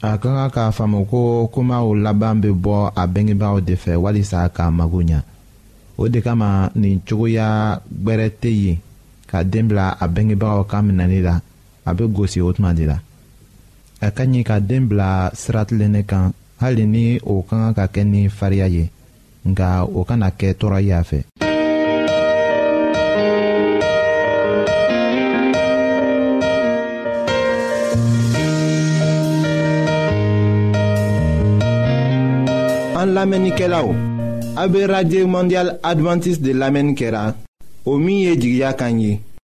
a ka kan k'a faamu ko kumaw laban bɛ bɔ a bɛngebaaw de fɛ walisa k'a mago ɲa o de kama nin cogoya gbɛrɛ tɛ yen ka den bila a bɛngebagaw ka minɛli la a bɛ gosi o tuma de la a ka ɲi ka den bila sira tilennen kan hali ni o ka kan ka kɛ ni fariya ye nka o kana kɛ tɔɔrɔya fɛ. an lamɛnnikɛlaw a bɛ radio mondial adventiste de lamɛnni kɛra o min ye jigiya kan ye.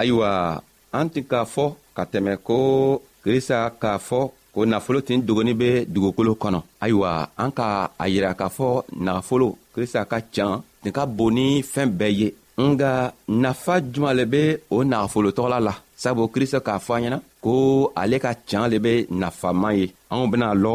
ayiwa an tun k'a fɔ ka tɛmɛ ko krista k'a fɔ ko nafolo tin dogoni bɛ dugukolo kɔnɔ ayiwa an ka a yira k'a fɔ nafolo krista ka can nin ka bon ni fɛn bɛɛ ye nga nafa juman le be o nagafolo tɔgɔla la sabu krista k'a fɔ an ɲɛna ko ale ka can le be nafaman ye anw bena lɔ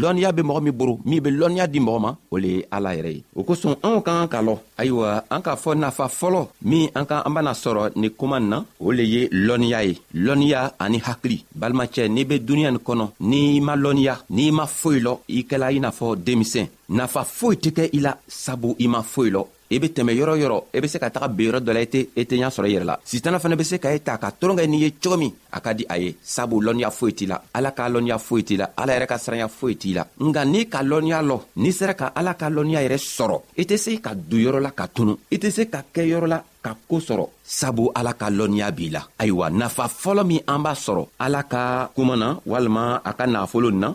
lɔnniya bɛ mɔgɔ min boro min bɛ lɔnniya di mɔgɔ ma o le ye ala yɛrɛ ye o kosɔn anw ka kan ka lɔ ayiwa an k'a fɔ nafa fɔlɔ min an ka an bɛna sɔrɔ ni kuma nin na o le ye lɔnniya ye lɔnniya ani hakili balimacɛ n'i bɛ duniɲa nin kɔnɔ n'i ma lɔnniya n'i ma foyi lɔ i kɛla i n'a fɔ denmisɛn nafa foyi tɛ kɛ i la sabu i ma foyi lɔ i be tɛmɛ yɔrɔ yɔrɔ i e be se ka taga be yɔrɔ dɔ la i e tɛ i e tɛ ɲa sɔrɔ i yɛrɛ la sitana fana be se ka ye ta ka toron kɛ n'i ye cogo min a ka di a ye sabu lɔnniya foyi t'i la ala k'a lɔnniya foyi t'i la ala yɛrɛ ka siranya foyi t'i la nka n'i ka lɔnniya lɔ n'i sera ka ala ka lɔnniya yɛrɛ sɔrɔ i tɛ se ka don yɔrɔ la ka tunu i tɛ se ka kɛ yɔrɔ la ka koo sɔrɔ sabu ala ka lɔnniya b'i la ayiwa nafa fɔlɔ min an b'a sɔrɔ ala ka kuma na walima a ka nafolo na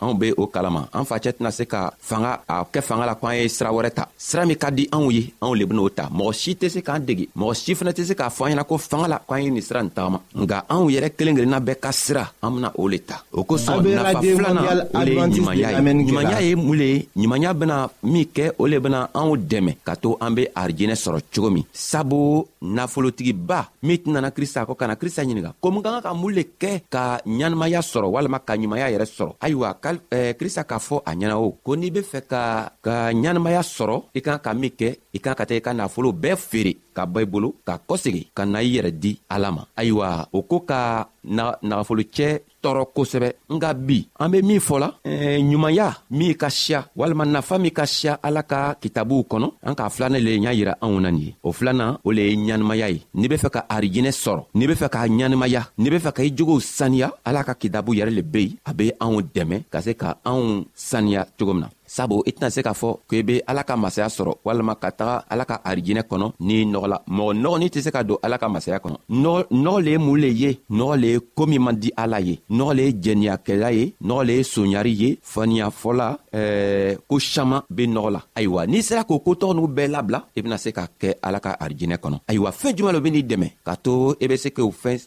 anw be o kalama an facɛ tɛna se ka fanga a kɛ fanga la ko an ye sira wɛrɛ ta sira min ka di anw ye anw le ben'o ta mɔgɔ si tɛ se k'an dege mɔgɔ si fana tɛ se k'a fɔ an ɲɛna ko fanga la ko an ye nin sira nin tagama nka anw yɛrɛ kelen kelenna bɛɛ ka sira an bena o le ta o kosɔn nafa filanan o le ye ɲumanya ye ɲumanya ye mun le ye ɲumanya bena min kɛ o le bena anw dɛmɛ ka to an be arijinɛ sɔrɔ cogo min sabu nafolotigiba min tɛnana krista kɔ ka na krista ɲininga ko mun ka kan ka mun le kɛ ka ɲɛnamaya sɔrɔ walima ka ɲumanya yɛrɛ sɔrɔ ayiwa krista k'a fɔ a ɲɛna o ko n'i be fɛ ka ka ɲɛnamaya sɔrɔ i kan ka min kɛ i kan ka taa i ka nafolo bɛɛ feere ka bɔ i bolo ka kɔsegi ka na i yɛrɛ di ala ma ayiwa o ko ka nagafolocɛ tɔɔrɔ kosɛbɛ nga bi an be min fɔla eh, ɲumanya min ka siya walima nafa min ka siya ala ka kitabuw kɔnɔ an k'a filanan le y'a yira anw na nin ye o filanan o le ye ɲanimaya ye n'i be fɛ ka arijinɛ sɔrɔ n'i be fɛ k'a ɲanimaya n'i be fɛ ka i jogow saniya ala ka kitabu yɛrɛ le be yen a be anw dɛmɛ ka se ka anw saniya cogo min na sabu i tɛna se k'a fɔ ko i be ala ka masaya sɔrɔ walima ka taga ala ka arijinɛ kɔnɔ n'i nɔgɔ la mɔgɔ nɔgɔni tɛ se ka don ala ka masaya kɔnɔ nɔgɔ le ye mun le ye nɔgɔ le ye koo min man di ala ye nɔgɔ le ye jɛniyakɛla ye nɔgɔ le ye soɲari ye faniyafɔla ɛɛ ko saman be nɔgɔ la ayiwa n'i sera k'o kotɔgɔ n'u bɛɛ labila i bena se ka kɛ ala ka arijinɛ kɔnɔ ayiwa fɛɛn juman lo be n'i dɛmɛ k'a to i be se k'o fɛn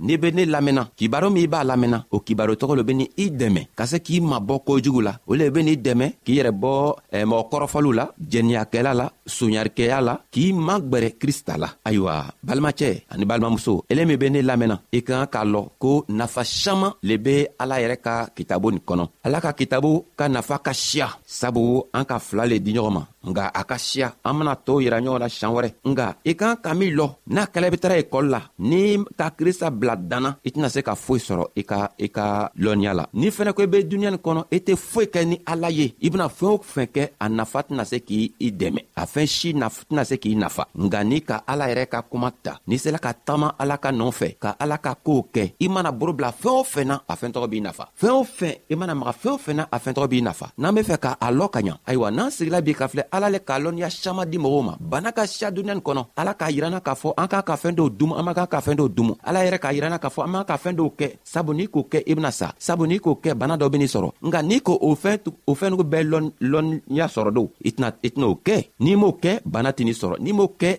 n'i be ne lamɛnna kibaro min i b'a lamɛnna o kibaro tɔgɔ lo be ni i dɛmɛ ka se k'i mabɔ kojugu la o le be n'i dɛmɛ k'i yɛrɛ bɔ eh, mɔgɔ kɔrɔfɔliw la jɛniyakɛla la soɲarikɛya la k'i magwɛrɛ krista la ayiwa balimacɛ ani balimamuso ele min be ne lamɛnna i ka kan k'a lɔn ko nafa saman le be ala yɛrɛ ka kitabo nin kɔnɔ ala ka kitabo ka nafa ka siya sabu an ka fila le di ɲɔgɔn ma nga a ka siya an bena to yira ɲɔgɔn na siɲan wɛrɛ nga i kan ka min lɔ n'a kɛla i be tara ekɔli la ni ka krista bila danna i tɛna se ka foyi sɔrɔ i ka i ka lɔnniya la n'i fɛnɛ ko i be duniɲa nin kɔnɔ i tɛ foyi kɛ ni ala ye i bena fɛɛn o fɛn kɛ a nafa tɛna se k'i i dɛmɛ a fɛn si tɛna se k'i nafa nga n'i ka ala yɛrɛ ka kuma ta n'i sela ka taama ala ka nɔɔ fɛ ka ala ka koow kɛ i mana boro bila fɛɛn o fɛn na a fɛɛn tɔgɔ b'i nafa fɛɛn o fɛn i mana maga fɛn o fɛn na a fɛn tɔgɔ b'i nafa n'an be fɛ ka a lɔ ka ɲa ayiwa n'an sigila bi ka filɛ ala le k'a lɔnniya siaman di mɔgɔw ma bana ka siya duniɲa nin kɔnɔ ala k'a yiranna k'a fɔ an k'a ka fɛɛn dɔw dumu an man k'a ka fɛɛn dɔw dumu ala yɛrɛ k'a yiranna k'a fɔ an b'an ka fɛɛn dɔw kɛ sabu n'i k'o kɛ i bena sa sabu n'i k'o kɛ bana dɔ ben'i sɔrɔ nka n'i ko o fɛn o fɛnnugu bɛɛ lɔnniya sɔrɔ don i tɛna i tɛna'o kɛ n'i m'o kɛ bana tɛn'i sɔrɔ n'i m'o kɛ